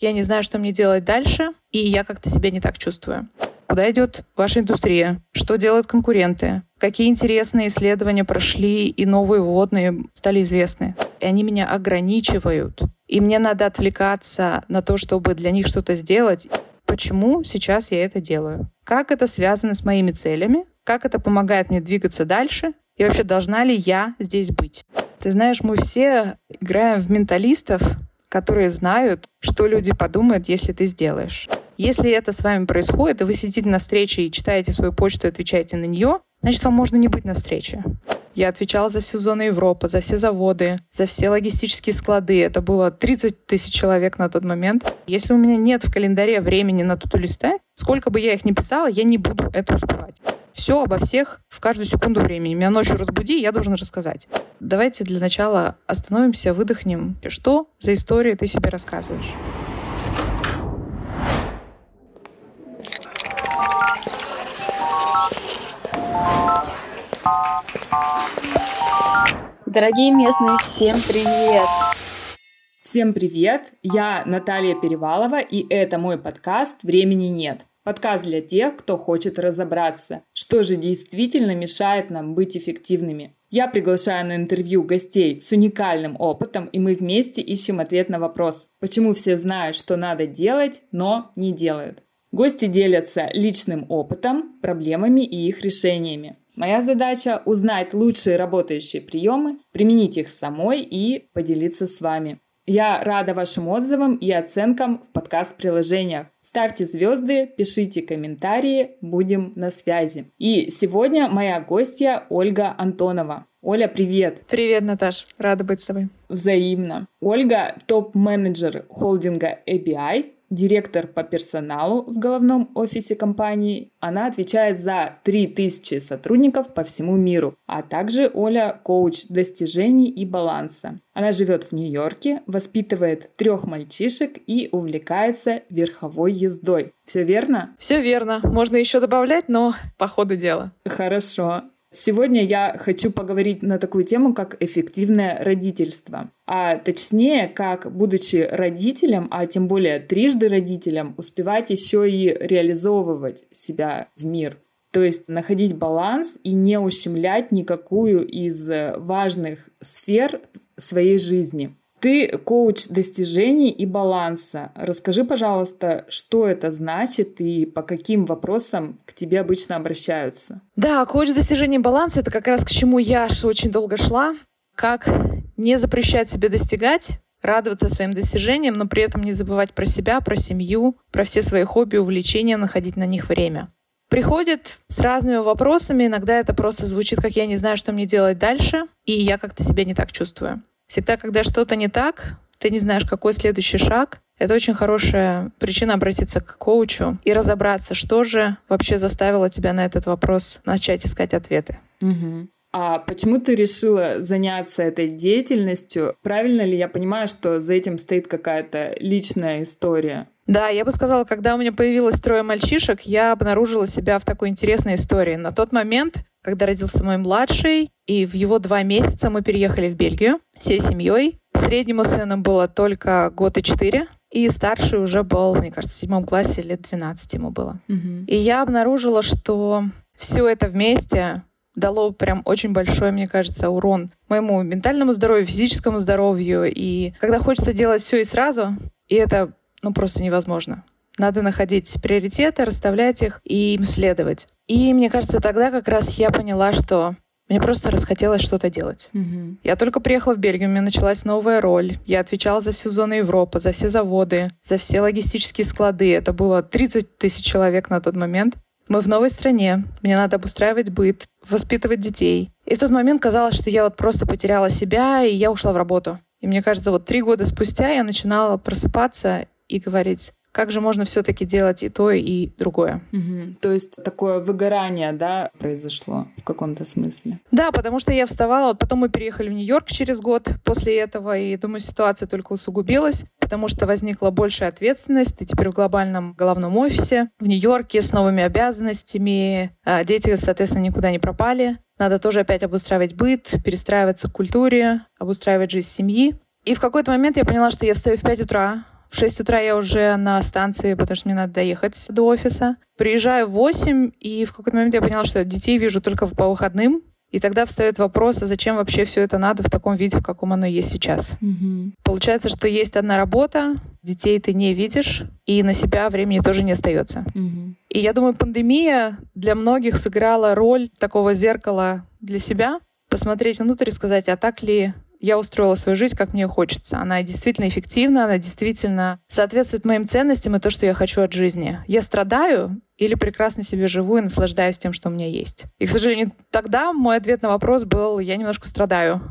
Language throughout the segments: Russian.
Я не знаю, что мне делать дальше, и я как-то себя не так чувствую. Куда идет ваша индустрия? Что делают конкуренты? Какие интересные исследования прошли и новые вводные стали известны? И они меня ограничивают. И мне надо отвлекаться на то, чтобы для них что-то сделать. Почему сейчас я это делаю? Как это связано с моими целями? Как это помогает мне двигаться дальше? И вообще, должна ли я здесь быть? Ты знаешь, мы все играем в менталистов, которые знают, что люди подумают, если ты сделаешь. Если это с вами происходит, и вы сидите на встрече и читаете свою почту и отвечаете на нее, значит, вам можно не быть на встрече. Я отвечала за всю зону Европы, за все заводы, за все логистические склады. Это было 30 тысяч человек на тот момент. Если у меня нет в календаре времени на туту листе, сколько бы я их ни писала, я не буду это успевать. Все обо всех в каждую секунду времени. Меня ночью разбуди, я должен рассказать. Давайте для начала остановимся, выдохнем. Что за истории ты себе рассказываешь? Дорогие местные, всем привет! Всем привет! Я Наталья Перевалова, и это мой подкаст «Времени нет». Подкаст для тех, кто хочет разобраться, что же действительно мешает нам быть эффективными. Я приглашаю на интервью гостей с уникальным опытом, и мы вместе ищем ответ на вопрос, почему все знают, что надо делать, но не делают. Гости делятся личным опытом, проблемами и их решениями. Моя задача – узнать лучшие работающие приемы, применить их самой и поделиться с вами. Я рада вашим отзывам и оценкам в подкаст-приложениях. Ставьте звезды, пишите комментарии, будем на связи. И сегодня моя гостья Ольга Антонова. Оля, привет! Привет, Наташ. Рада быть с тобой. Взаимно. Ольга – топ-менеджер холдинга ABI, директор по персоналу в головном офисе компании. Она отвечает за 3000 сотрудников по всему миру, а также Оля – коуч достижений и баланса. Она живет в Нью-Йорке, воспитывает трех мальчишек и увлекается верховой ездой. Все верно? Все верно. Можно еще добавлять, но по ходу дела. Хорошо. Сегодня я хочу поговорить на такую тему, как эффективное родительство. А точнее, как, будучи родителем, а тем более трижды родителем, успевать еще и реализовывать себя в мир. То есть находить баланс и не ущемлять никакую из важных сфер своей жизни. Ты коуч достижений и баланса. Расскажи, пожалуйста, что это значит и по каким вопросам к тебе обычно обращаются? Да, коуч достижений и баланса — это как раз к чему я очень долго шла. Как не запрещать себе достигать, радоваться своим достижениям, но при этом не забывать про себя, про семью, про все свои хобби, увлечения, находить на них время. Приходит с разными вопросами, иногда это просто звучит, как я не знаю, что мне делать дальше, и я как-то себя не так чувствую. Всегда, когда что-то не так, ты не знаешь, какой следующий шаг, это очень хорошая причина обратиться к коучу и разобраться, что же вообще заставило тебя на этот вопрос начать искать ответы. Угу. А почему ты решила заняться этой деятельностью? Правильно ли я понимаю, что за этим стоит какая-то личная история? Да, я бы сказала, когда у меня появилось трое мальчишек, я обнаружила себя в такой интересной истории. На тот момент, когда родился мой младший, и в его два месяца мы переехали в Бельгию всей семьей. Среднему сыну было только год и четыре, и старший уже был, мне кажется, в седьмом классе, лет 12 ему было. Угу. И я обнаружила, что все это вместе дало прям очень большой, мне кажется, урон моему ментальному здоровью, физическому здоровью. И когда хочется делать все и сразу, и это ну, просто невозможно. Надо находить приоритеты, расставлять их и им следовать. И мне кажется, тогда как раз я поняла, что мне просто расхотелось что-то делать. Угу. Я только приехала в Бельгию, у меня началась новая роль. Я отвечала за всю зону Европы, за все заводы, за все логистические склады. Это было 30 тысяч человек на тот момент. Мы в новой стране, мне надо обустраивать быт, воспитывать детей. И в тот момент казалось, что я вот просто потеряла себя, и я ушла в работу. И мне кажется, вот три года спустя я начинала просыпаться и говорить, как же можно все-таки делать и то, и другое. Угу. То есть такое выгорание, да, произошло в каком-то смысле? Да, потому что я вставала, потом мы переехали в Нью-Йорк через год после этого, и думаю, ситуация только усугубилась, потому что возникла большая ответственность, ты теперь в глобальном головном офисе, в Нью-Йорке с новыми обязанностями, а дети, соответственно, никуда не пропали, надо тоже опять обустраивать быт, перестраиваться к культуре, обустраивать жизнь семьи. И в какой-то момент я поняла, что я встаю в 5 утра, В 6 утра я уже на станции, потому что мне надо доехать до офиса. Приезжаю в 8, и в какой-то момент я поняла, что детей вижу только по выходным. И тогда встает вопрос, а зачем вообще все это надо в таком виде, в каком оно есть сейчас. Угу. Получается, что есть одна работа, детей ты не видишь, и на себя времени тоже не остается. Угу. И я думаю, пандемия для многих сыграла роль такого зеркала для себя, посмотреть внутрь и сказать, а так ли я устроила свою жизнь, как мне хочется. Она действительно эффективна, она действительно соответствует моим ценностям и то, что я хочу от жизни. Я страдаю или прекрасно себе живу и наслаждаюсь тем, что у меня есть. И, к сожалению, тогда мой ответ на вопрос был, я немножко страдаю.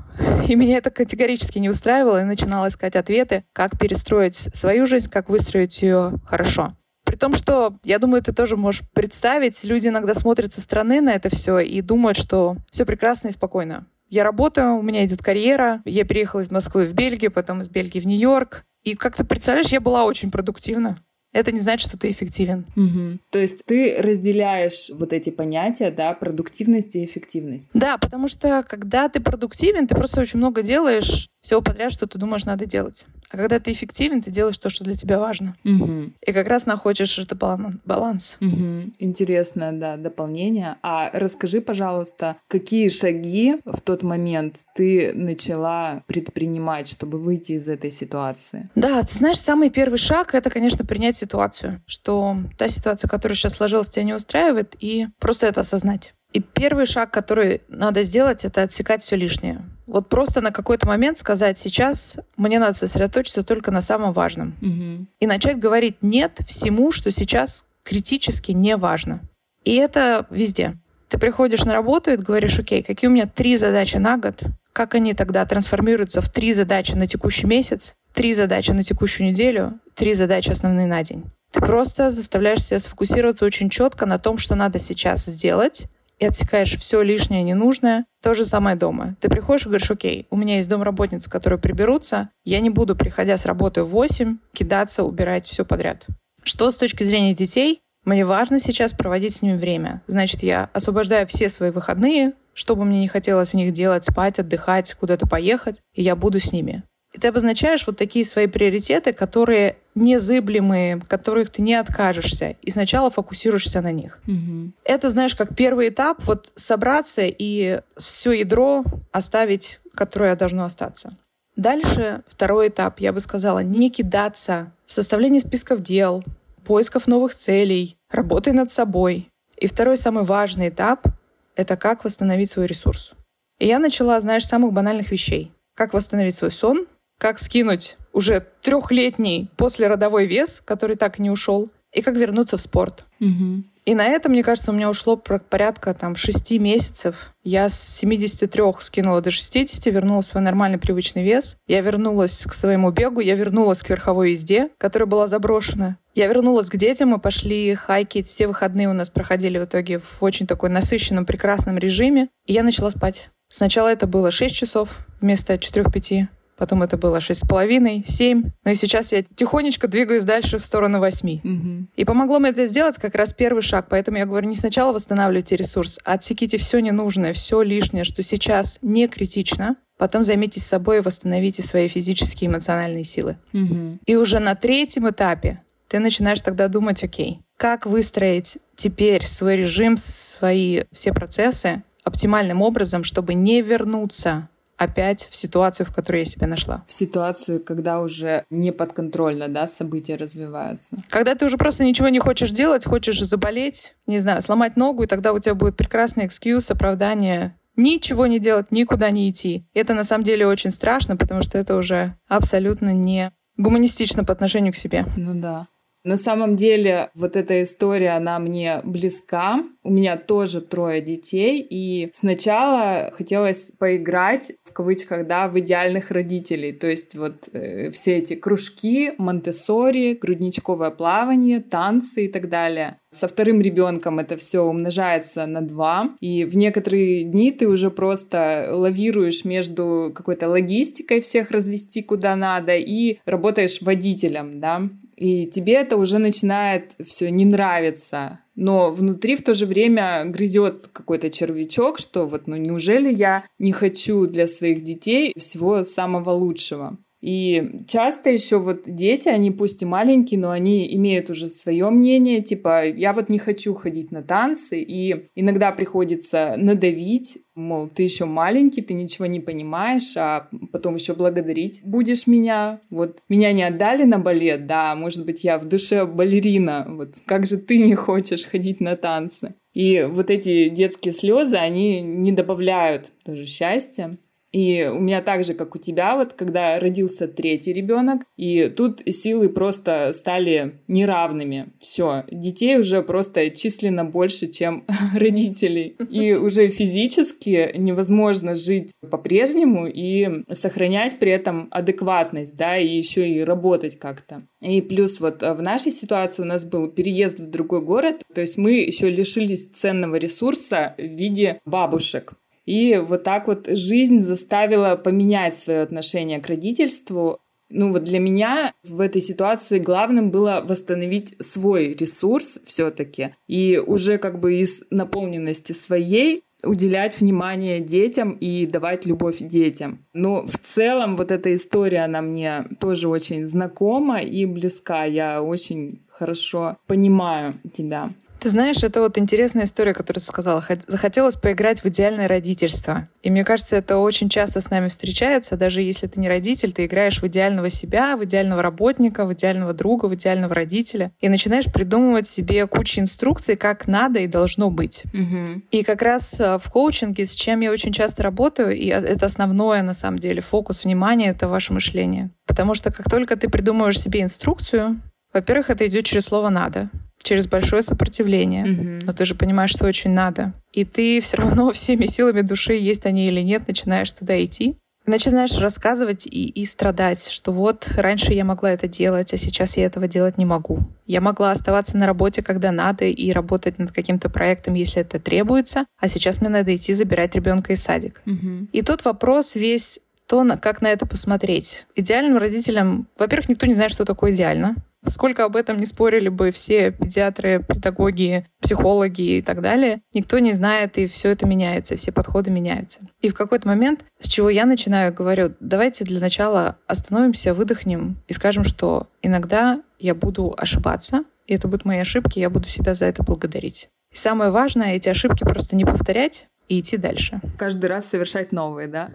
И меня это категорически не устраивало, и начинала искать ответы, как перестроить свою жизнь, как выстроить ее хорошо. При том, что, я думаю, ты тоже можешь представить, люди иногда смотрят со стороны на это все и думают, что все прекрасно и спокойно. Я работаю, у меня идет карьера. Я переехала из Москвы в Бельгию, потом из Бельгии в Нью-Йорк. И как ты представляешь, я была очень продуктивна это не значит, что ты эффективен. Угу. То есть ты разделяешь вот эти понятия, да, продуктивность и эффективность. Да, потому что когда ты продуктивен, ты просто очень много делаешь всего подряд, что ты думаешь, надо делать. А когда ты эффективен, ты делаешь то, что для тебя важно. Угу. И как раз находишь это баланс. Угу. Интересное, да, дополнение. А расскажи, пожалуйста, какие шаги в тот момент ты начала предпринимать, чтобы выйти из этой ситуации? Да, ты знаешь, самый первый шаг — это, конечно, принять ситуацию, что та ситуация, которая сейчас сложилась, тебя не устраивает, и просто это осознать. И первый шаг, который надо сделать, это отсекать все лишнее. Вот просто на какой-то момент сказать, сейчас мне надо сосредоточиться только на самом важном. Угу. И начать говорить нет всему, что сейчас критически не важно. И это везде. Ты приходишь на работу и говоришь, окей, какие у меня три задачи на год, как они тогда трансформируются в три задачи на текущий месяц, три задачи на текущую неделю, три задачи основные на день. Ты просто заставляешь себя сфокусироваться очень четко на том, что надо сейчас сделать, и отсекаешь все лишнее, ненужное. То же самое дома. Ты приходишь и говоришь, окей, у меня есть домработницы, которые приберутся, я не буду, приходя с работы в 8, кидаться, убирать все подряд. Что с точки зрения детей? Мне важно сейчас проводить с ними время. Значит, я освобождаю все свои выходные, что бы мне не хотелось в них делать, спать, отдыхать, куда-то поехать, и я буду с ними. И ты обозначаешь вот такие свои приоритеты, которые незыблемые, которых ты не откажешься, и сначала фокусируешься на них. Угу. Это, знаешь, как первый этап, вот собраться и все ядро оставить, которое должно остаться. Дальше второй этап, я бы сказала, не кидаться в составлении списков дел, поисков новых целей, работы над собой. И второй самый важный этап — это как восстановить свой ресурс. И я начала, знаешь, с самых банальных вещей. Как восстановить свой сон, как скинуть уже трехлетний послеродовой вес, который так и не ушел, и как вернуться в спорт. Угу. И на это, мне кажется, у меня ушло порядка там 6 месяцев. Я с 73 скинула до 60, вернула свой нормальный привычный вес. Я вернулась к своему бегу, я вернулась к верховой езде, которая была заброшена. Я вернулась к детям, мы пошли хайкить. Все выходные у нас проходили в итоге в очень такой насыщенном, прекрасном режиме. И я начала спать. Сначала это было 6 часов вместо 4-5 потом это было шесть с половиной, семь. Но и сейчас я тихонечко двигаюсь дальше в сторону восьми. Угу. И помогло мне это сделать как раз первый шаг. Поэтому я говорю, не сначала восстанавливайте ресурс, а отсеките все ненужное, все лишнее, что сейчас не критично. Потом займитесь собой и восстановите свои физические и эмоциональные силы. Угу. И уже на третьем этапе ты начинаешь тогда думать, окей, как выстроить теперь свой режим, свои все процессы оптимальным образом, чтобы не вернуться опять в ситуацию, в которой я себя нашла. В ситуацию, когда уже не подконтрольно, да, события развиваются. Когда ты уже просто ничего не хочешь делать, хочешь заболеть, не знаю, сломать ногу, и тогда у тебя будет прекрасный экскьюз, оправдание ничего не делать, никуда не идти. Это на самом деле очень страшно, потому что это уже абсолютно не гуманистично по отношению к себе. Ну да. На самом деле, вот эта история, она мне близка. У меня тоже трое детей, и сначала хотелось поиграть, кавычках, да, в идеальных родителей. То есть вот э, все эти кружки, монтессори, грудничковое плавание, танцы и так далее. Со вторым ребенком это все умножается на два, и в некоторые дни ты уже просто лавируешь между какой-то логистикой всех развести куда надо и работаешь водителем, да, и тебе это уже начинает все не нравиться. Но внутри в то же время грызет какой-то червячок, что вот, ну неужели я не хочу для своих детей всего самого лучшего? И часто еще вот дети, они пусть и маленькие, но они имеют уже свое мнение, типа, я вот не хочу ходить на танцы, и иногда приходится надавить, мол, ты еще маленький, ты ничего не понимаешь, а потом еще благодарить будешь меня. Вот меня не отдали на балет, да, может быть, я в душе балерина, вот как же ты не хочешь ходить на танцы? И вот эти детские слезы, они не добавляют тоже счастья. И у меня так же, как у тебя, вот когда родился третий ребенок, и тут силы просто стали неравными. Все, детей уже просто численно больше, чем родителей. И уже физически невозможно жить по-прежнему и сохранять при этом адекватность, да, и еще и работать как-то. И плюс вот в нашей ситуации у нас был переезд в другой город, то есть мы еще лишились ценного ресурса в виде бабушек. И вот так вот жизнь заставила поменять свое отношение к родительству. Ну вот для меня в этой ситуации главным было восстановить свой ресурс все-таки и уже как бы из наполненности своей уделять внимание детям и давать любовь детям. Но в целом вот эта история, она мне тоже очень знакома и близка. Я очень хорошо понимаю тебя. Ты знаешь, это вот интересная история, которую ты сказала. Захотелось поиграть в идеальное родительство. И мне кажется, это очень часто с нами встречается. Даже если ты не родитель, ты играешь в идеального себя, в идеального работника, в идеального друга, в идеального родителя. И начинаешь придумывать себе кучу инструкций, как надо и должно быть. Угу. И как раз э, в коучинге, с чем я очень часто работаю, и это основное, на самом деле, фокус внимания — это ваше мышление. Потому что как только ты придумываешь себе инструкцию, во-первых, это идет через слово «надо» через большое сопротивление. Mm-hmm. Но ты же понимаешь, что очень надо. И ты все равно всеми силами души, есть они или нет, начинаешь туда идти. Начинаешь рассказывать и, и страдать, что вот раньше я могла это делать, а сейчас я этого делать не могу. Я могла оставаться на работе, когда надо, и работать над каким-то проектом, если это требуется, а сейчас мне надо идти забирать ребенка из садик. Угу. И тут вопрос весь то, как на это посмотреть. Идеальным родителям, во-первых, никто не знает, что такое идеально. Сколько об этом не спорили бы все педиатры, педагоги, психологи и так далее, никто не знает, и все это меняется, все подходы меняются. И в какой-то момент, с чего я начинаю, говорю, давайте для начала остановимся, выдохнем и скажем, что иногда я буду ошибаться, и это будут мои ошибки, я буду себя за это благодарить. И самое важное, эти ошибки просто не повторять и идти дальше. Каждый раз совершать новые, да?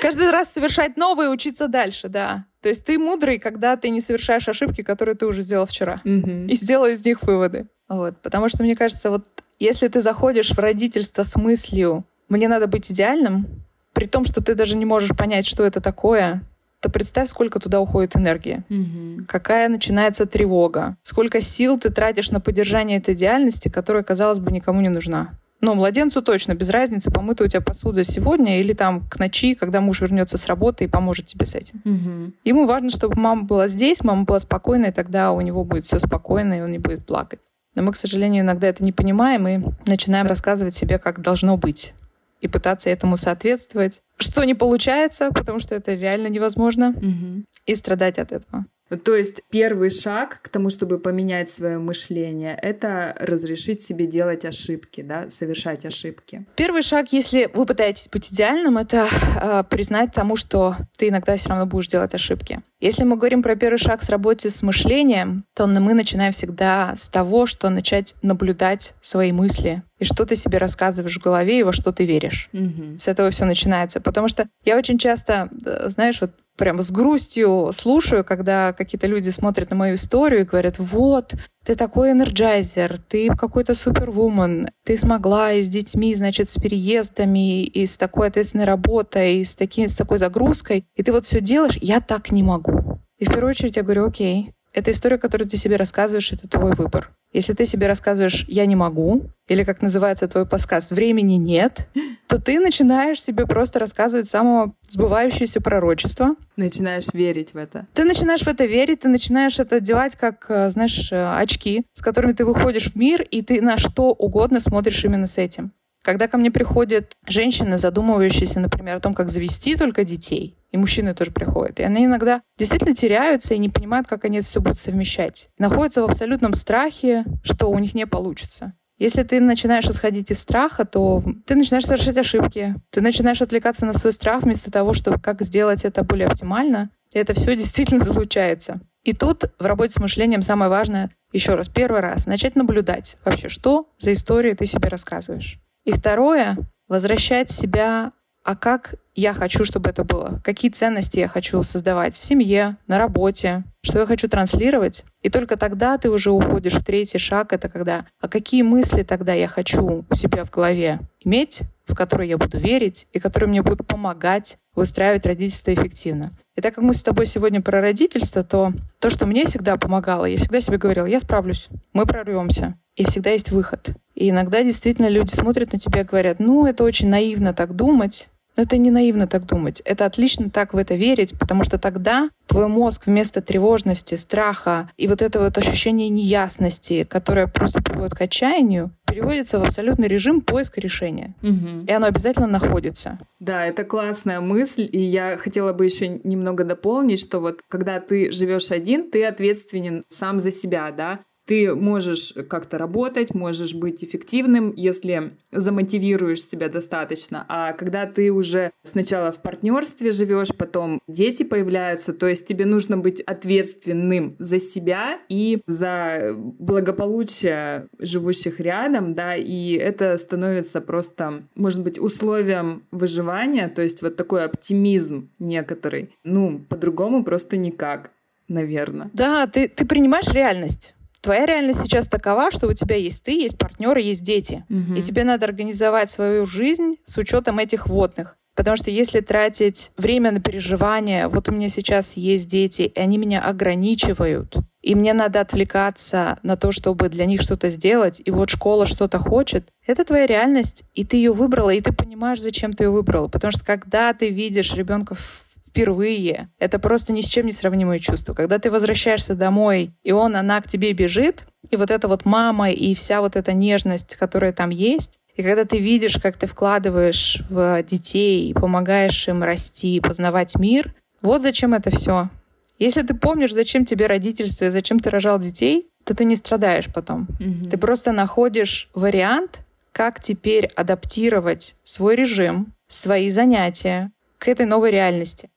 Каждый раз совершать новые учиться дальше, да. То есть ты мудрый, когда ты не совершаешь ошибки, которые ты уже сделал вчера. Mm-hmm. И сделал из них выводы. Вот. Потому что, мне кажется, вот если ты заходишь в родительство с мыслью «мне надо быть идеальным», при том, что ты даже не можешь понять, что это такое, то представь, сколько туда уходит энергии. Угу. Какая начинается тревога. Сколько сил ты тратишь на поддержание этой идеальности, которая, казалось бы, никому не нужна. Ну, младенцу точно, без разницы, помыта у тебя посуда сегодня или там к ночи, когда муж вернется с работы и поможет тебе с этим. Угу. Ему важно, чтобы мама была здесь, мама была спокойна, и тогда у него будет все спокойно, и он не будет плакать. Но мы, к сожалению, иногда это не понимаем и начинаем рассказывать себе, как должно быть, и пытаться этому соответствовать. Что не получается, потому что это реально невозможно, угу. и страдать от этого. То есть первый шаг к тому, чтобы поменять свое мышление, это разрешить себе делать ошибки, да, совершать ошибки. Первый шаг, если вы пытаетесь быть идеальным, это э, признать тому, что ты иногда все равно будешь делать ошибки. Если мы говорим про первый шаг с работе с мышлением, то мы начинаем всегда с того, что начать наблюдать свои мысли и что ты себе рассказываешь в голове и во что ты веришь. Угу. С этого все начинается. Потому что я очень часто, знаешь, вот прямо с грустью слушаю, когда какие-то люди смотрят на мою историю и говорят, вот, ты такой энерджайзер, ты какой-то superwoman, ты смогла и с детьми, значит, с переездами, и с такой ответственной работой, и с, таким, с такой загрузкой, и ты вот все делаешь, я так не могу. И в первую очередь я говорю, окей, эта история, которую ты себе рассказываешь, это твой выбор. Если ты себе рассказываешь «я не могу», или, как называется твой подкаст, «времени нет», то ты начинаешь себе просто рассказывать самого сбывающееся пророчество. Начинаешь верить в это. Ты начинаешь в это верить, ты начинаешь это одевать как, э, знаешь, э, очки, с которыми ты выходишь в мир, и ты на что угодно смотришь именно с этим. Когда ко мне приходят женщины, задумывающиеся, например, о том, как завести только детей, и мужчины тоже приходят, и они иногда действительно теряются и не понимают, как они это все будут совмещать. И находятся в абсолютном страхе, что у них не получится. Если ты начинаешь исходить из страха, то ты начинаешь совершать ошибки. Ты начинаешь отвлекаться на свой страх вместо того, чтобы как сделать это более оптимально. это все действительно случается. И тут в работе с мышлением самое важное, еще раз, первый раз, начать наблюдать вообще, что за истории ты себе рассказываешь. И второе, возвращать себя а как я хочу, чтобы это было, какие ценности я хочу создавать в семье, на работе, что я хочу транслировать. И только тогда ты уже уходишь в третий шаг, это когда, а какие мысли тогда я хочу у себя в голове иметь, в которые я буду верить и которые мне будут помогать выстраивать родительство эффективно. И так как мы с тобой сегодня про родительство, то то, что мне всегда помогало, я всегда себе говорила, я справлюсь, мы прорвемся, и всегда есть выход. И иногда действительно люди смотрят на тебя и говорят, ну, это очень наивно так думать, но это не наивно так думать. Это отлично так в это верить, потому что тогда твой мозг вместо тревожности, страха и вот этого вот ощущения неясности, которое просто приводит к отчаянию, переводится в абсолютный режим поиска решения. Угу. И оно обязательно находится. Да, это классная мысль. И я хотела бы еще немного дополнить, что вот когда ты живешь один, ты ответственен сам за себя, да. Ты можешь как-то работать, можешь быть эффективным, если замотивируешь себя достаточно. А когда ты уже сначала в партнерстве живешь, потом дети появляются, то есть тебе нужно быть ответственным за себя и за благополучие живущих рядом, да, и это становится просто, может быть, условием выживания, то есть вот такой оптимизм некоторый. Ну, по-другому просто никак наверное. Да, ты, ты принимаешь реальность. Твоя реальность сейчас такова, что у тебя есть ты, есть партнеры, есть дети. Угу. И тебе надо организовать свою жизнь с учетом этих водных. Потому что если тратить время на переживания, вот у меня сейчас есть дети, и они меня ограничивают, и мне надо отвлекаться на то, чтобы для них что-то сделать, и вот школа что-то хочет, это твоя реальность, и ты ее выбрала, и ты понимаешь, зачем ты ее выбрала. Потому что когда ты видишь ребенка в впервые. Это просто ни с чем не сравнимое чувство. Когда ты возвращаешься домой, и он, она к тебе бежит, и вот эта вот мама, и вся вот эта нежность, которая там есть, и когда ты видишь, как ты вкладываешь в детей, помогаешь им расти, познавать мир, вот зачем это все. Если ты помнишь, зачем тебе родительство и зачем ты рожал детей, то ты не страдаешь потом. Mm-hmm. Ты просто находишь вариант, как теперь адаптировать свой режим, свои занятия к этой новой реальности.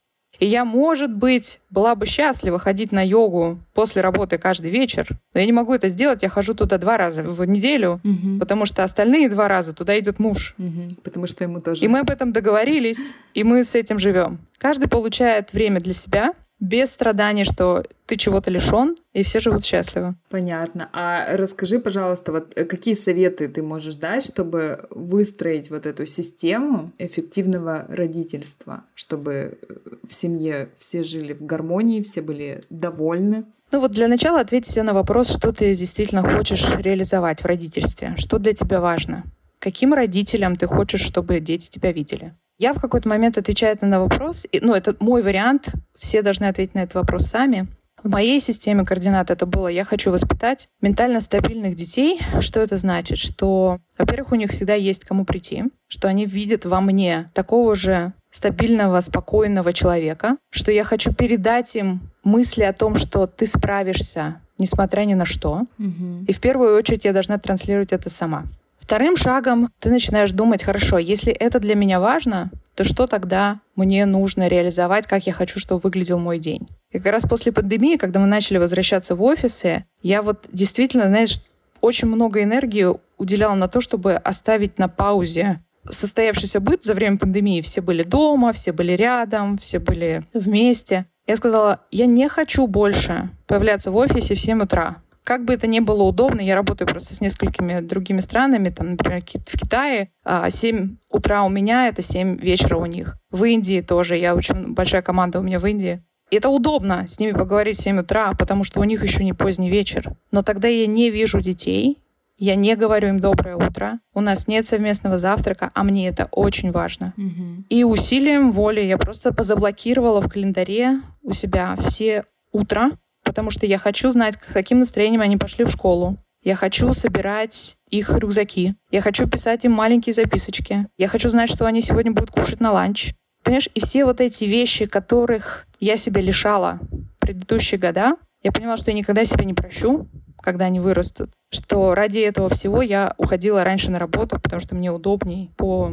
И я, может быть, была бы счастлива ходить на йогу после работы каждый вечер, но я не могу это сделать. Я хожу туда два раза в неделю, угу. потому что остальные два раза туда идет муж. Угу. Потому что ему тоже. И мы об этом договорились, и мы с этим живем. Каждый получает время для себя, без страданий, что ты чего-то лишен, и все живут счастливо. Понятно. А расскажи, пожалуйста, вот э, какие советы ты можешь дать, чтобы выстроить вот эту систему эффективного родительства, чтобы э, в семье все жили в гармонии, все были довольны? Ну вот для начала ответь себе на вопрос, что ты действительно хочешь реализовать в родительстве, что для тебя важно. Каким родителям ты хочешь, чтобы дети тебя видели? Я в какой-то момент отвечаю на вопрос, и, ну, это мой вариант, все должны ответить на этот вопрос сами. В моей системе координат это было «я хочу воспитать ментально стабильных детей». Что это значит? Что, во-первых, у них всегда есть кому прийти, что они видят во мне такого же стабильного, спокойного человека, что я хочу передать им мысли о том, что ты справишься, несмотря ни на что. Угу. И в первую очередь я должна транслировать это сама. Вторым шагом ты начинаешь думать, хорошо, если это для меня важно, то что тогда мне нужно реализовать, как я хочу, чтобы выглядел мой день. И как раз после пандемии, когда мы начали возвращаться в офисы, я вот действительно, знаешь, очень много энергии уделяла на то, чтобы оставить на паузе состоявшийся быт за время пандемии. Все были дома, все были рядом, все были вместе. Я сказала, я не хочу больше появляться в офисе в 7 утра. Как бы это ни было удобно, я работаю просто с несколькими другими странами, там, например, в Китае 7 а, утра у меня, это 7 вечера у них. В Индии тоже, я очень большая команда у меня в Индии. И это удобно с ними поговорить в 7 утра, потому что у них еще не поздний вечер. Но тогда я не вижу детей, я не говорю им доброе утро, у нас нет совместного завтрака, а мне это очень важно. Угу. И усилием воли я просто позаблокировала в календаре у себя все утра, потому что я хочу знать, каким настроением они пошли в школу. Я хочу собирать их рюкзаки. Я хочу писать им маленькие записочки. Я хочу знать, что они сегодня будут кушать на ланч. Понимаешь, и все вот эти вещи, которых я себя лишала предыдущие года, я поняла, что я никогда себя не прощу, когда они вырастут, что ради этого всего я уходила раньше на работу, потому что мне удобней по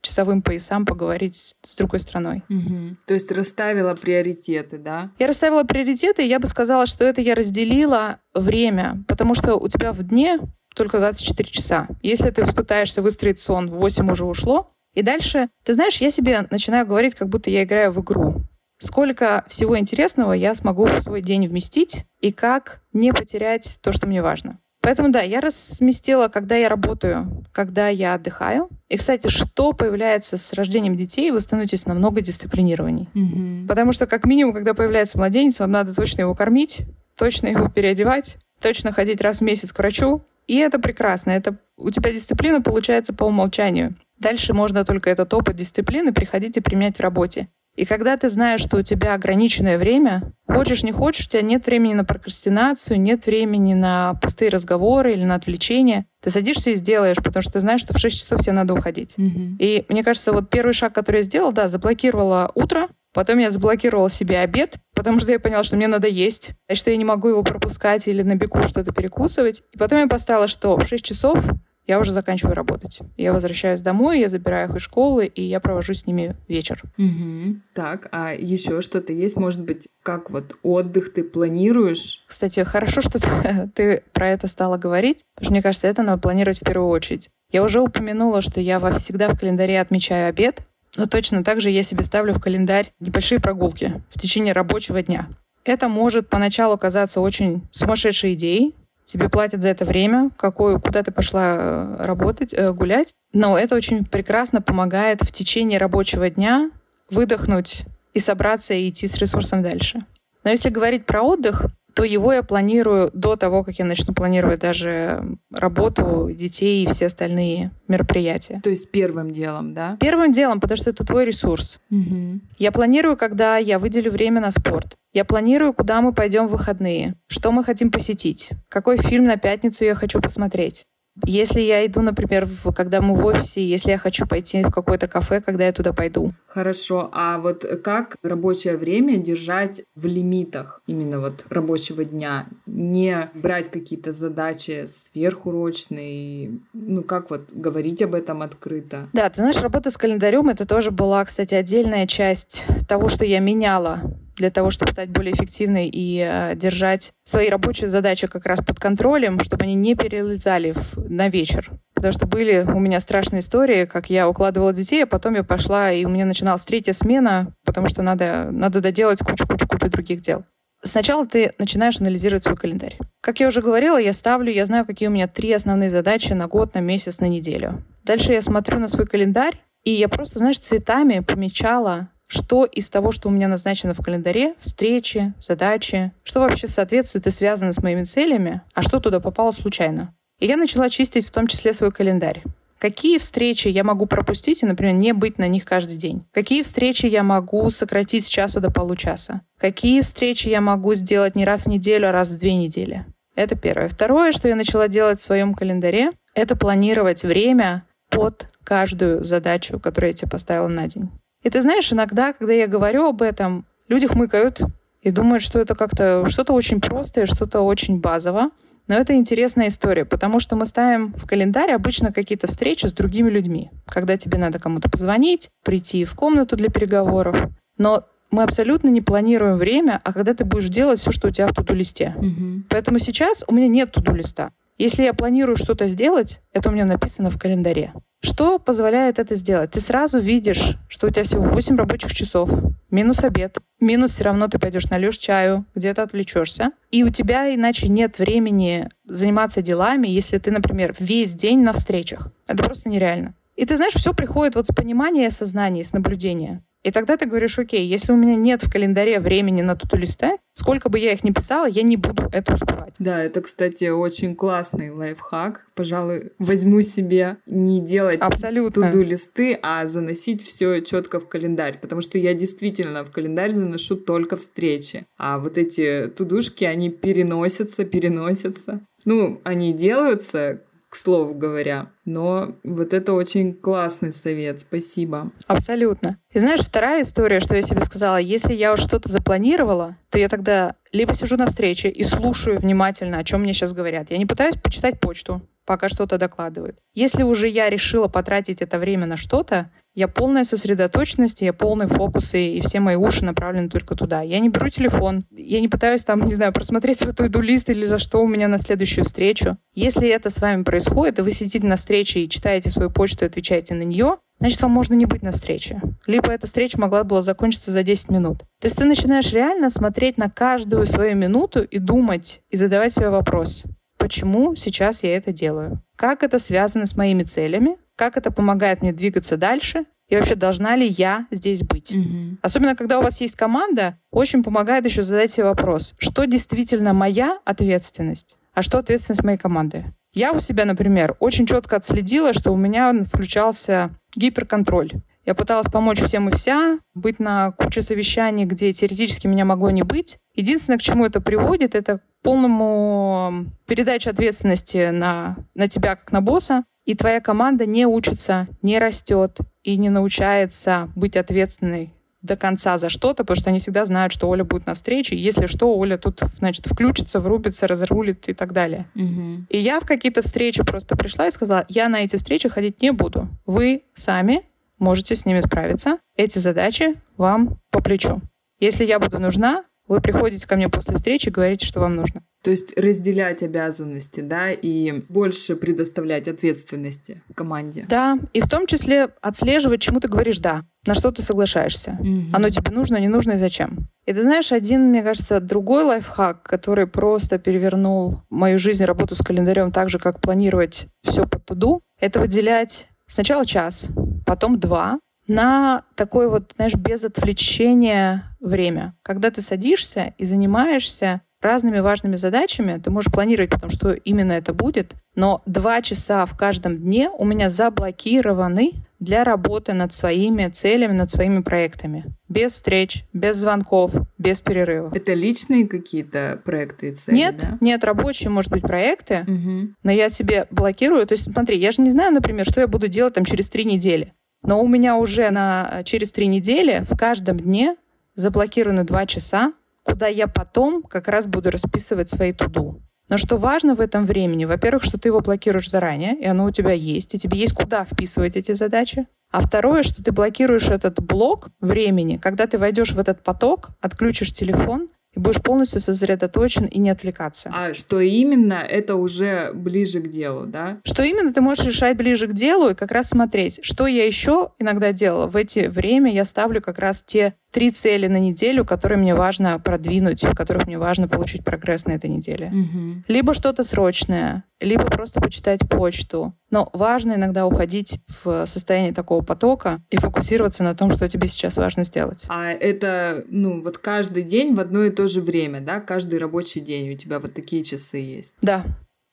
часовым поясам поговорить с другой страной. Угу. То есть расставила приоритеты, да? Я расставила приоритеты, и я бы сказала, что это я разделила время, потому что у тебя в дне только 24 часа. Если ты пытаешься выстроить сон, в 8 уже ушло, и дальше, ты знаешь, я себе начинаю говорить, как будто я играю в игру. Сколько всего интересного я смогу в свой день вместить, и как не потерять то, что мне важно. Поэтому да, я разместила, когда я работаю, когда я отдыхаю. И, кстати, что появляется с рождением детей, вы становитесь намного дисциплинированней. Mm-hmm. Потому что, как минимум, когда появляется младенец, вам надо точно его кормить, точно его переодевать, точно ходить раз в месяц к врачу. И это прекрасно. Это у тебя дисциплина получается по умолчанию. Дальше можно только этот опыт дисциплины приходить и применять в работе. И когда ты знаешь, что у тебя ограниченное время, хочешь, не хочешь, у тебя нет времени на прокрастинацию, нет времени на пустые разговоры или на отвлечения, ты садишься и сделаешь, потому что ты знаешь, что в 6 часов тебе надо уходить. Mm-hmm. И мне кажется, вот первый шаг, который я сделала, да, заблокировала утро, Потом я заблокировала себе обед, потому что я поняла, что мне надо есть, и что я не могу его пропускать или на бегу что-то перекусывать. И потом я поставила, что в 6 часов я уже заканчиваю работать. Я возвращаюсь домой, я забираю их из школы, и я провожу с ними вечер. Угу. Так, а еще что-то есть? Может быть, как вот отдых ты планируешь? Кстати, хорошо, что ты, ты про это стала говорить, потому что мне кажется, это надо планировать в первую очередь. Я уже упомянула, что я всегда в календаре отмечаю обед, но точно так же я себе ставлю в календарь небольшие прогулки в течение рабочего дня. Это может поначалу казаться очень сумасшедшей идеей, тебе платят за это время, какое, куда ты пошла э, работать, э, гулять. Но это очень прекрасно помогает в течение рабочего дня выдохнуть и собраться и идти с ресурсом дальше. Но если говорить про отдых, то его я планирую до того, как я начну планировать даже работу детей и все остальные мероприятия. То есть первым делом, да? Первым делом, потому что это твой ресурс. Угу. Я планирую, когда я выделю время на спорт. Я планирую, куда мы пойдем в выходные, что мы хотим посетить, какой фильм на пятницу я хочу посмотреть. Если я иду, например, в, когда мы в офисе, если я хочу пойти в какое-то кафе, когда я туда пойду. Хорошо. А вот как рабочее время держать в лимитах именно вот рабочего дня? Не брать какие-то задачи сверхурочные? Ну, как вот говорить об этом открыто? Да, ты знаешь, работа с календарем — это тоже была, кстати, отдельная часть того, что я меняла для того, чтобы стать более эффективной и э, держать свои рабочие задачи как раз под контролем, чтобы они не перелезали в, на вечер. Потому что были у меня страшные истории, как я укладывала детей, а потом я пошла, и у меня начиналась третья смена, потому что надо, надо доделать кучу-кучу-кучу других дел. Сначала ты начинаешь анализировать свой календарь. Как я уже говорила, я ставлю, я знаю, какие у меня три основные задачи на год, на месяц, на неделю. Дальше я смотрю на свой календарь, и я просто, знаешь, цветами помечала что из того, что у меня назначено в календаре, встречи, задачи, что вообще соответствует и связано с моими целями, а что туда попало случайно. И я начала чистить в том числе свой календарь. Какие встречи я могу пропустить и, например, не быть на них каждый день? Какие встречи я могу сократить с часу до получаса? Какие встречи я могу сделать не раз в неделю, а раз в две недели? Это первое. Второе, что я начала делать в своем календаре, это планировать время под каждую задачу, которую я тебе поставила на день. И ты знаешь, иногда, когда я говорю об этом, люди хмыкают и думают, что это как-то что-то очень простое, что-то очень базово. Но это интересная история, потому что мы ставим в календарь обычно какие-то встречи с другими людьми, когда тебе надо кому-то позвонить, прийти в комнату для переговоров. Но мы абсолютно не планируем время, а когда ты будешь делать все, что у тебя в туду-листе. Угу. Поэтому сейчас у меня нет туду-листа. Если я планирую что-то сделать, это у меня написано в календаре. Что позволяет это сделать? Ты сразу видишь, что у тебя всего 8 рабочих часов, минус обед, минус все равно ты пойдешь нальешь чаю, где-то отвлечешься. И у тебя иначе нет времени заниматься делами, если ты, например, весь день на встречах. Это просто нереально. И ты знаешь, все приходит вот с понимания, осознания, с наблюдения. И тогда ты говоришь, окей, если у меня нет в календаре времени на туту листы, сколько бы я их ни писала, я не буду это успевать. Да, это, кстати, очень классный лайфхак. Пожалуй, возьму себе не делать Абсолютно. туду листы, а заносить все четко в календарь. Потому что я действительно в календарь заношу только встречи. А вот эти тудушки, они переносятся, переносятся. Ну, они делаются к слову говоря. Но вот это очень классный совет, спасибо. Абсолютно. И знаешь, вторая история, что я себе сказала, если я уж что-то запланировала, то я тогда либо сижу на встрече и слушаю внимательно, о чем мне сейчас говорят. Я не пытаюсь почитать почту, пока что-то докладывают. Если уже я решила потратить это время на что-то, я полная сосредоточенность, я полный фокус, и, и все мои уши направлены только туда. Я не беру телефон, я не пытаюсь там, не знаю, просмотреть свой лист или за что у меня на следующую встречу. Если это с вами происходит, и вы сидите на встрече и читаете свою почту и отвечаете на нее, значит, вам можно не быть на встрече. Либо эта встреча могла была закончиться за 10 минут. То есть ты начинаешь реально смотреть на каждую свою минуту и думать, и задавать себе вопрос почему сейчас я это делаю, как это связано с моими целями, как это помогает мне двигаться дальше, и вообще должна ли я здесь быть. Mm-hmm. Особенно, когда у вас есть команда, очень помогает еще задать себе вопрос, что действительно моя ответственность, а что ответственность моей команды. Я у себя, например, очень четко отследила, что у меня включался гиперконтроль. Я пыталась помочь всем и вся, быть на куче совещаний, где теоретически меня могло не быть. Единственное, к чему это приводит, это к полному передаче ответственности на, на тебя как на босса, и твоя команда не учится, не растет и не научается быть ответственной до конца за что-то, потому что они всегда знают, что Оля будет на встрече. Если что, Оля тут, значит, включится, врубится, разрулит и так далее. Угу. И я в какие-то встречи просто пришла и сказала, я на эти встречи ходить не буду. Вы сами можете с ними справиться. Эти задачи вам по плечу. Если я буду нужна, вы приходите ко мне после встречи и говорите, что вам нужно. То есть разделять обязанности, да, и больше предоставлять ответственности команде. Да, и в том числе отслеживать, чему ты говоришь «да», на что ты соглашаешься. Угу. Оно тебе нужно, не нужно и зачем. И ты знаешь, один, мне кажется, другой лайфхак, который просто перевернул мою жизнь, работу с календарем так же, как планировать все под туду, это выделять сначала час, потом два, на такое вот, знаешь, без отвлечения время. Когда ты садишься и занимаешься разными важными задачами, ты можешь планировать потом, что именно это будет, но два часа в каждом дне у меня заблокированы для работы над своими целями, над своими проектами. Без встреч, без звонков, без перерывов. Это личные какие-то проекты и цели, Нет, да? нет, рабочие, может быть, проекты, угу. но я себе блокирую. То есть, смотри, я же не знаю, например, что я буду делать там через три недели. Но у меня уже на, через три недели в каждом дне заблокированы два часа, куда я потом как раз буду расписывать свои туду. Но что важно в этом времени? Во-первых, что ты его блокируешь заранее, и оно у тебя есть, и тебе есть куда вписывать эти задачи. А второе, что ты блокируешь этот блок времени, когда ты войдешь в этот поток, отключишь телефон и будешь полностью сосредоточен и не отвлекаться. А что именно, это уже ближе к делу, да? Что именно, ты можешь решать ближе к делу и как раз смотреть. Что я еще иногда делала? В эти время я ставлю как раз те три цели на неделю, которые мне важно продвинуть, в которых мне важно получить прогресс на этой неделе. Угу. Либо что-то срочное, либо просто почитать почту. Но важно иногда уходить в состояние такого потока и фокусироваться на том, что тебе сейчас важно сделать. А это, ну, вот каждый день в одно и то же время, да? Каждый рабочий день у тебя вот такие часы есть? Да,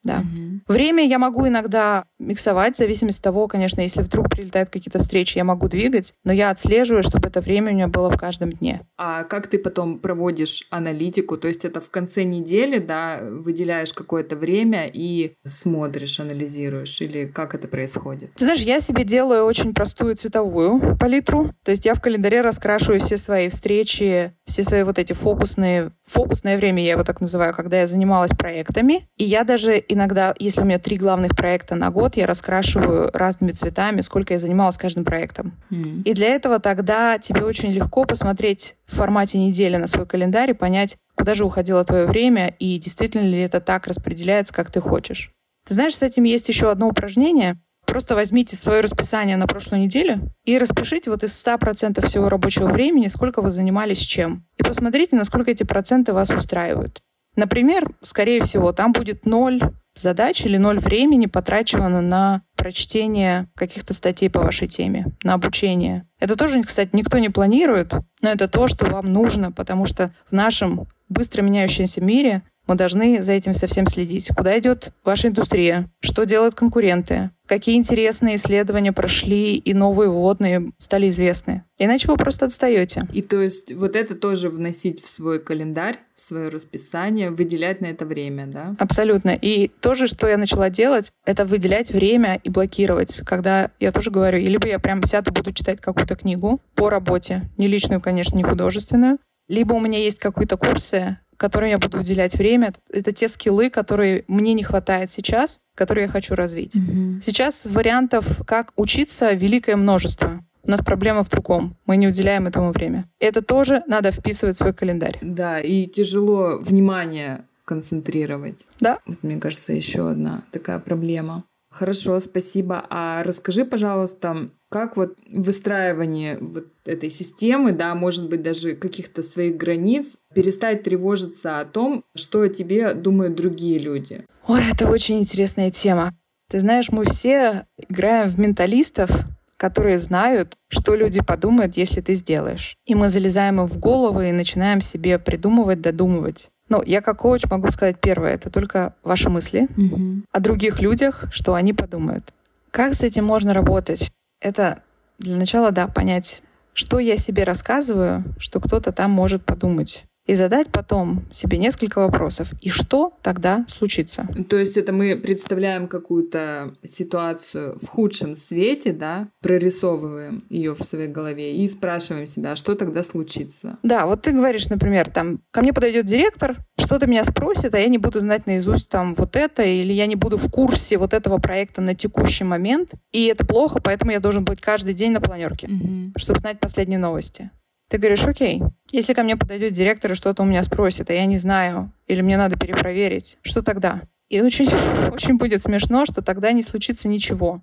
да. Угу. Время я могу иногда миксовать, в зависимости от того, конечно, если вдруг прилетают какие-то встречи, я могу двигать, но я отслеживаю, чтобы это время у меня было в каждом дне. А как ты потом проводишь аналитику? То есть это в конце недели, да, выделяешь какое-то время и смотришь, анализируешь? Или как это происходит? Ты знаешь, я себе делаю очень простую цветовую палитру. То есть я в календаре раскрашиваю все свои встречи, все свои вот эти фокусные... Фокусное время, я его так называю, когда я занималась проектами. И я даже иногда, если у меня три главных проекта на год, я раскрашиваю разными цветами, сколько я занималась каждым проектом. Mm. И для этого тогда тебе очень легко посмотреть в формате недели на свой календарь и понять, куда же уходило твое время и действительно ли это так распределяется, как ты хочешь. Ты знаешь, с этим есть еще одно упражнение. Просто возьмите свое расписание на прошлую неделю и распишите вот из 100% всего рабочего времени, сколько вы занимались чем. И посмотрите, насколько эти проценты вас устраивают. Например, скорее всего, там будет ноль задач или ноль времени потрачено на прочтение каких-то статей по вашей теме, на обучение. Это тоже, кстати, никто не планирует, но это то, что вам нужно, потому что в нашем быстро меняющемся мире Мы должны за этим совсем следить. Куда идет ваша индустрия? Что делают конкуренты? Какие интересные исследования прошли и новые вводные стали известны? Иначе вы просто отстаете. И то есть вот это тоже вносить в свой календарь, в свое расписание, выделять на это время, да? Абсолютно. И то же, что я начала делать, это выделять время и блокировать. Когда я тоже говорю, либо я прям сяду, буду читать какую-то книгу по работе, не личную, конечно, не художественную, либо у меня есть какие-то курсы, которым я буду уделять время. Это те скиллы, которые мне не хватает сейчас, которые я хочу развить. Mm-hmm. Сейчас вариантов, как учиться, великое множество. У нас проблема в другом. Мы не уделяем этому время. Это тоже надо вписывать в свой календарь. Да, и тяжело внимание концентрировать. Да. Вот, мне кажется, еще одна такая проблема. Хорошо, спасибо. А расскажи, пожалуйста, как вот выстраивание вот этой системы, да, может быть, даже каких-то своих границ, перестать тревожиться о том, что о тебе думают другие люди? Ой, это очень интересная тема. Ты знаешь, мы все играем в менталистов, которые знают, что люди подумают, если ты сделаешь. И мы залезаем им в головы и начинаем себе придумывать, додумывать. Ну, я как коуч могу сказать первое, это только ваши мысли угу. о других людях, что они подумают. Как с этим можно работать? Это для начала, да, понять, что я себе рассказываю, что кто-то там может подумать и задать потом себе несколько вопросов. И что тогда случится? То есть это мы представляем какую-то ситуацию в худшем свете, да, прорисовываем ее в своей голове и спрашиваем себя, а что тогда случится? Да, вот ты говоришь, например, там, ко мне подойдет директор, что-то меня спросит, а я не буду знать наизусть там вот это, или я не буду в курсе вот этого проекта на текущий момент, и это плохо, поэтому я должен быть каждый день на планерке, mm-hmm. чтобы знать последние новости. Ты говоришь, окей, если ко мне подойдет директор и что-то у меня спросит, а я не знаю, или мне надо перепроверить, что тогда? И очень, очень будет смешно, что тогда не случится ничего.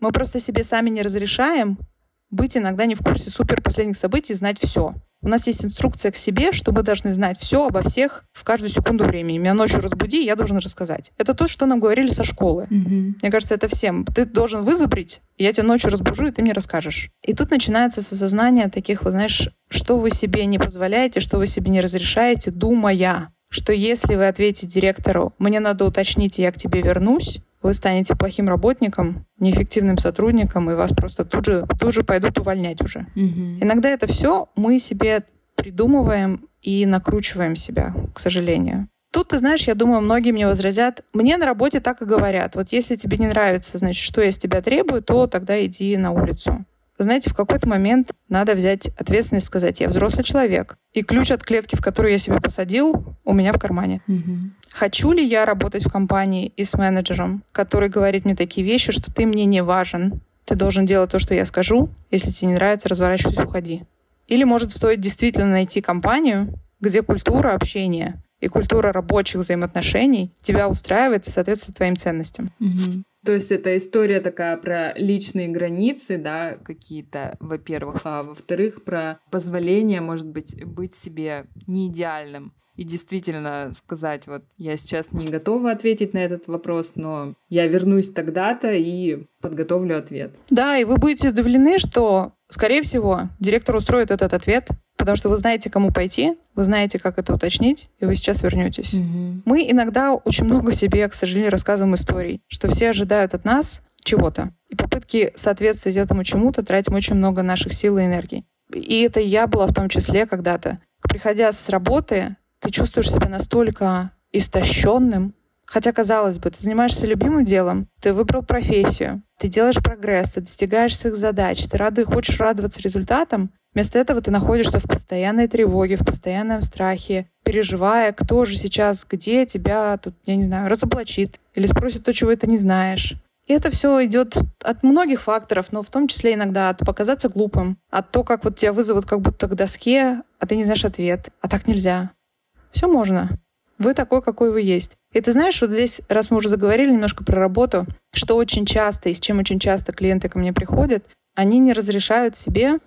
Мы просто себе сами не разрешаем быть иногда не в курсе супер последних событий, знать все. У нас есть инструкция к себе, что мы должны знать все обо всех в каждую секунду времени. Меня ночью разбуди, я должен рассказать. Это то, что нам говорили со школы. Mm-hmm. Мне кажется, это всем. Ты должен вызубрить, я тебя ночью разбужу, и ты мне расскажешь. И тут начинается осознание таких, вот знаешь, что вы себе не позволяете, что вы себе не разрешаете, думая, что если вы ответите директору, мне надо уточнить, и я к тебе вернусь, вы станете плохим работником, неэффективным сотрудником, и вас просто тут же, тут же пойдут увольнять уже. Угу. Иногда это все мы себе придумываем и накручиваем себя, к сожалению. Тут, ты знаешь, я думаю, многие мне возразят, мне на работе так и говорят. Вот если тебе не нравится, значит, что я с тебя требую, то тогда иди на улицу. Вы знаете, в какой-то момент надо взять ответственность, сказать, я взрослый человек, и ключ от клетки, в которую я себя посадил, у меня в кармане. Угу. Хочу ли я работать в компании и с менеджером, который говорит мне такие вещи, что ты мне не важен, ты должен делать то, что я скажу, если тебе не нравится, разворачивайся, уходи. Или может стоит действительно найти компанию, где культура общения и культура рабочих взаимоотношений тебя устраивает и соответствует твоим ценностям. То есть это история такая про личные границы, да, какие-то, во-первых, а во-вторых, про позволение, может быть, быть себе не идеальным. И действительно сказать, вот я сейчас не готова ответить на этот вопрос, но я вернусь тогда-то и подготовлю ответ. Да, и вы будете удивлены, что, скорее всего, директор устроит этот ответ, потому что вы знаете, кому пойти, вы знаете, как это уточнить, и вы сейчас вернетесь. Угу. Мы иногда очень много себе, к сожалению, рассказываем историй, что все ожидают от нас чего-то. И попытки соответствовать этому чему-то тратим очень много наших сил и энергии. И это я была в том числе когда-то. Приходя с работы, ты чувствуешь себя настолько истощенным, Хотя, казалось бы, ты занимаешься любимым делом, ты выбрал профессию, ты делаешь прогресс, ты достигаешь своих задач, ты рады, хочешь радоваться результатам, Вместо этого ты находишься в постоянной тревоге, в постоянном страхе, переживая, кто же сейчас, где тебя тут, я не знаю, разоблачит или спросит то, чего ты не знаешь. И это все идет от многих факторов, но в том числе иногда от показаться глупым, от то, как вот тебя вызовут как будто к доске, а ты не знаешь ответ. А так нельзя. Все можно. Вы такой, какой вы есть. И ты знаешь, вот здесь, раз мы уже заговорили немножко про работу, что очень часто и с чем очень часто клиенты ко мне приходят, они не разрешают себе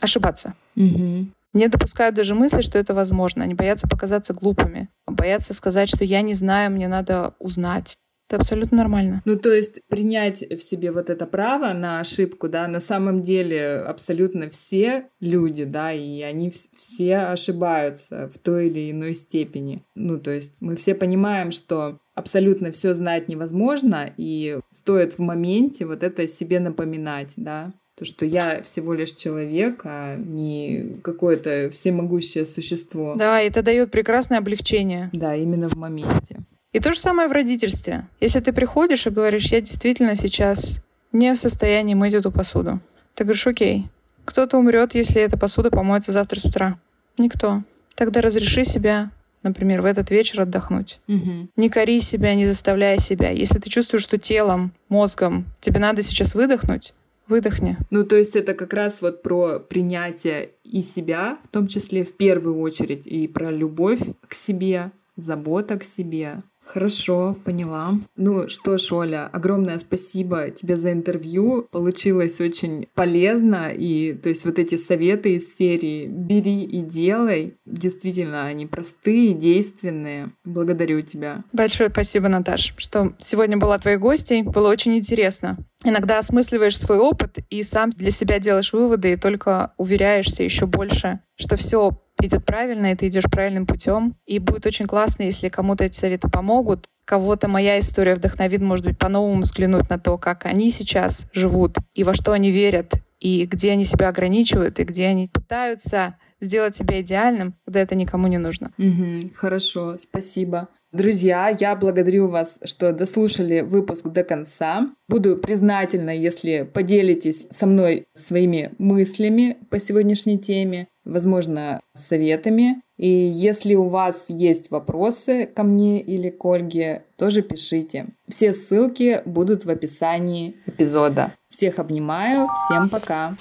ошибаться. Угу. Не допускают даже мысли, что это возможно. Они боятся показаться глупыми, боятся сказать, что я не знаю, мне надо узнать. Это абсолютно нормально. Ну, то есть принять в себе вот это право на ошибку, да, на самом деле абсолютно все люди, да, и они все ошибаются в той или иной степени. Ну, то есть мы все понимаем, что абсолютно все знать невозможно, и стоит в моменте вот это себе напоминать, да, то, что я всего лишь человек, а не какое-то всемогущее существо. Да, это дает прекрасное облегчение. Да, именно в моменте. И то же самое в родительстве. Если ты приходишь и говоришь, я действительно сейчас не в состоянии мыть эту посуду, ты говоришь, окей, кто-то умрет, если эта посуда помоется завтра с утра. Никто. Тогда разреши себя, например, в этот вечер отдохнуть. Угу. Не кори себя, не заставляй себя. Если ты чувствуешь, что телом, мозгом тебе надо сейчас выдохнуть, выдохни. Ну, то есть это как раз вот про принятие и себя, в том числе в первую очередь, и про любовь к себе, забота к себе, Хорошо, поняла. Ну что ж, Оля, огромное спасибо тебе за интервью. Получилось очень полезно. И то есть вот эти советы из серии «Бери и делай», действительно, они простые, действенные. Благодарю тебя. Большое спасибо, Наташ, что сегодня была твоей гостьей. Было очень интересно. Иногда осмысливаешь свой опыт и сам для себя делаешь выводы и только уверяешься еще больше, что все идет правильно, и ты идешь правильным путем. И будет очень классно, если кому-то эти советы помогут. Кого-то моя история вдохновит, может быть, по-новому взглянуть на то, как они сейчас живут, и во что они верят, и где они себя ограничивают, и где они пытаются сделать себя идеальным, когда это никому не нужно. Угу, хорошо, спасибо. Друзья, я благодарю вас, что дослушали выпуск до конца. Буду признательна, если поделитесь со мной своими мыслями по сегодняшней теме, возможно, советами. И если у вас есть вопросы ко мне или к Ольге, тоже пишите. Все ссылки будут в описании эпизода. Всех обнимаю, всем пока!